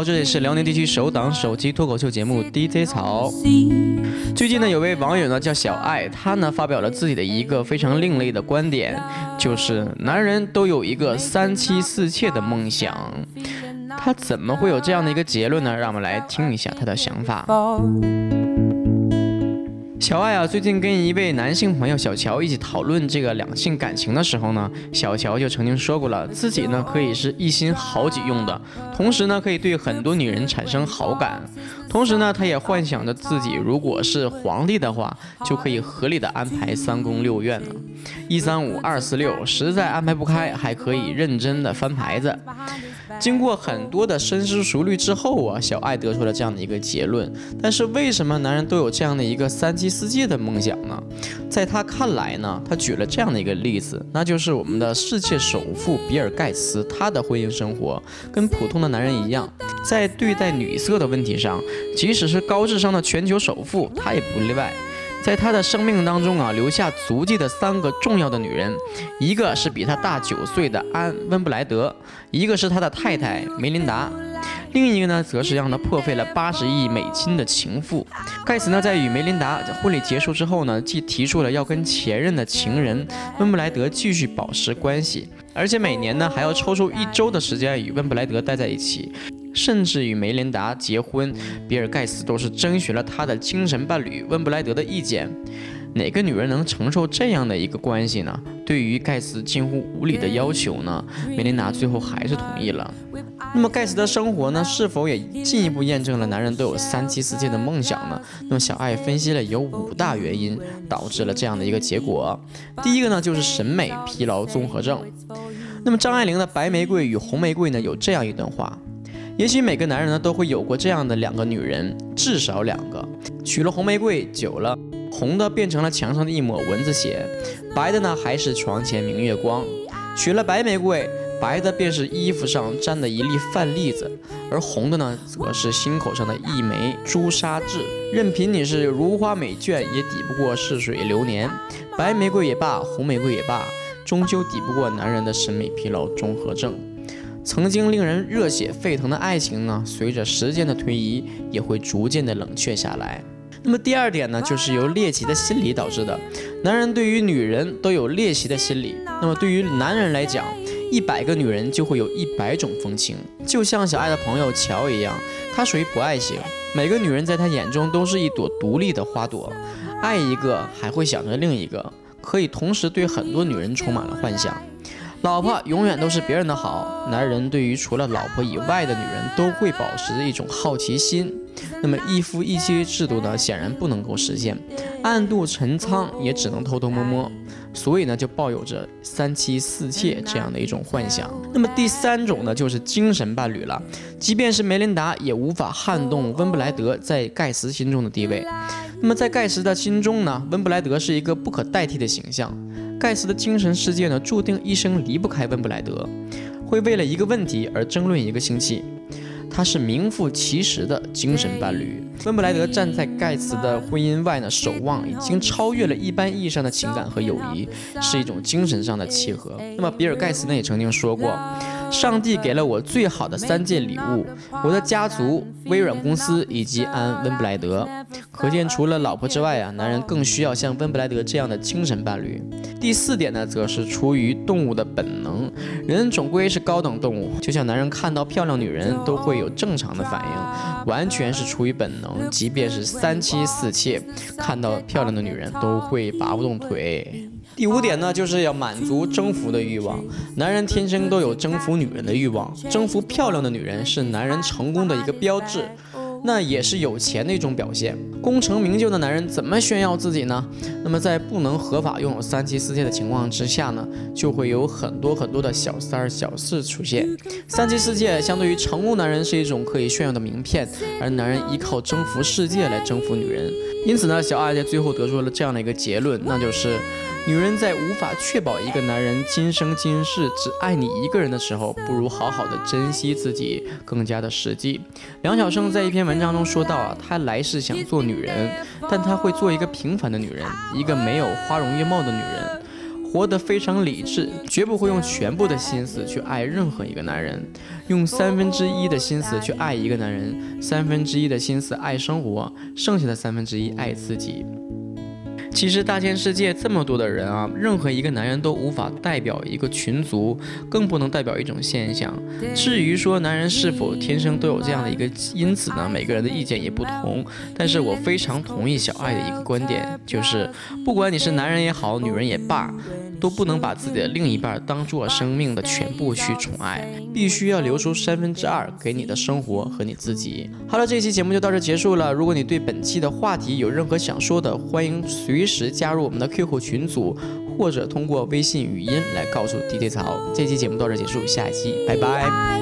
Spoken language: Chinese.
好，这里是辽宁地区首档手机脱口秀节目 DJ 草。最近呢，有位网友呢叫小爱，他呢发表了自己的一个非常另类的观点，就是男人都有一个三妻四妾的梦想。他怎么会有这样的一个结论呢？让我们来听一下他的想法。小爱啊，最近跟一位男性朋友小乔一起讨论这个两性感情的时候呢，小乔就曾经说过了，自己呢可以是一心好几用的，同时呢可以对很多女人产生好感，同时呢他也幻想着自己如果是皇帝的话，就可以合理的安排三宫六院呢，一三五二四六，实在安排不开，还可以认真的翻牌子。经过很多的深思熟虑之后啊，小爱得出了这样的一个结论。但是为什么男人都有这样的一个三妻世界的梦想呢？在他看来呢，他举了这样的一个例子，那就是我们的世界首富比尔盖茨，他的婚姻生活跟普通的男人一样，在对待女色的问题上，即使是高智商的全球首富，他也不例外。在他的生命当中啊，留下足迹的三个重要的女人，一个是比他大九岁的安温布莱德，一个是他的太太梅琳达，另一个呢，则是让他破费了八十亿美金的情妇。盖茨呢，在与梅琳达婚礼结束之后呢，既提出了要跟前任的情人温布莱德继续保持关系，而且每年呢，还要抽出一周的时间与温布莱德待在一起。甚至与梅琳达结婚，比尔盖茨都是征询了他的精神伴侣温布莱德的意见。哪个女人能承受这样的一个关系呢？对于盖茨近乎无理的要求呢，梅琳达最后还是同意了。那么盖茨的生活呢，是否也进一步验证了男人都有三妻四妾的梦想呢？那么小爱分析了有五大原因导致了这样的一个结果。第一个呢，就是审美疲劳综合症。那么张爱玲的《白玫瑰与红玫瑰》呢，有这样一段话。也许每个男人呢都会有过这样的两个女人，至少两个。娶了红玫瑰久了，红的变成了墙上的一抹蚊子血，白的呢还是床前明月光。娶了白玫瑰，白的便是衣服上沾的一粒饭粒子，而红的呢则是心口上的一枚朱砂痣。任凭你是如花美眷，也抵不过逝水流年。白玫瑰也罢，红玫瑰也罢，终究抵不过男人的审美疲劳综合症。曾经令人热血沸腾的爱情呢，随着时间的推移，也会逐渐的冷却下来。那么第二点呢，就是由猎奇的心理导致的。男人对于女人都有猎奇的心理，那么对于男人来讲，一百个女人就会有一百种风情。就像小爱的朋友乔一样，他属于不爱型，每个女人在他眼中都是一朵独立的花朵，爱一个还会想着另一个，可以同时对很多女人充满了幻想。老婆永远都是别人的好。男人对于除了老婆以外的女人都会保持着一种好奇心。那么一夫一妻制度呢，显然不能够实现。暗度陈仓也只能偷偷摸摸。所以呢，就抱有着三妻四妾这样的一种幻想。那么第三种呢，就是精神伴侣了。即便是梅琳达也无法撼动温布莱德在盖茨心中的地位。那么在盖茨的心中呢，温布莱德是一个不可代替的形象。盖茨的精神世界呢，注定一生离不开温布莱德，会为了一个问题而争论一个星期。他是名副其实的精神伴侣。温布莱德站在盖茨的婚姻外呢，守望已经超越了一般意义上的情感和友谊，是一种精神上的契合。那么比尔盖茨呢，也曾经说过。上帝给了我最好的三件礼物：我的家族、微软公司以及安温布莱德。可见，除了老婆之外啊，男人更需要像温布莱德这样的精神伴侣。第四点呢，则是出于动物的本能。人总归是高等动物，就像男人看到漂亮女人都会有正常的反应，完全是出于本能。即便是三妻四妾，看到漂亮的女人都会拔不动腿。第五点呢，就是要满足征服的欲望。男人天生都有征服女人的欲望，征服漂亮的女人是男人成功的一个标志，那也是有钱的一种表现。功成名就的男人怎么炫耀自己呢？那么在不能合法拥有三妻四妾的情况之下呢，就会有很多很多的小三儿、小四出现。三妻四妾相对于成功男人是一种可以炫耀的名片，而男人依靠征服世界来征服女人。因此呢，小爱在最后得出了这样的一个结论，那就是。女人在无法确保一个男人今生今世只爱你一个人的时候，不如好好的珍惜自己更加的实际。梁晓声在一篇文章中说到啊，他来世想做女人，但他会做一个平凡的女人，一个没有花容月貌的女人。活得非常理智，绝不会用全部的心思去爱任何一个男人，用三分之一的心思去爱一个男人，三分之一的心思爱生活，剩下的三分之一爱自己。其实大千世界这么多的人啊，任何一个男人都无法代表一个群族，更不能代表一种现象。至于说男人是否天生都有这样的一个因子呢？每个人的意见也不同。但是我非常同意小爱的一个观点，就是不管你是男人也好，女人也罢。都不能把自己的另一半当做生命的全部去宠爱，必须要留出三分之二给你的生活和你自己。好了，这期节目就到这结束了。如果你对本期的话题有任何想说的，欢迎随时加入我们的 QQ 群组，或者通过微信语音来告诉 DJ 曹。这期节目到这结束，下一期拜拜。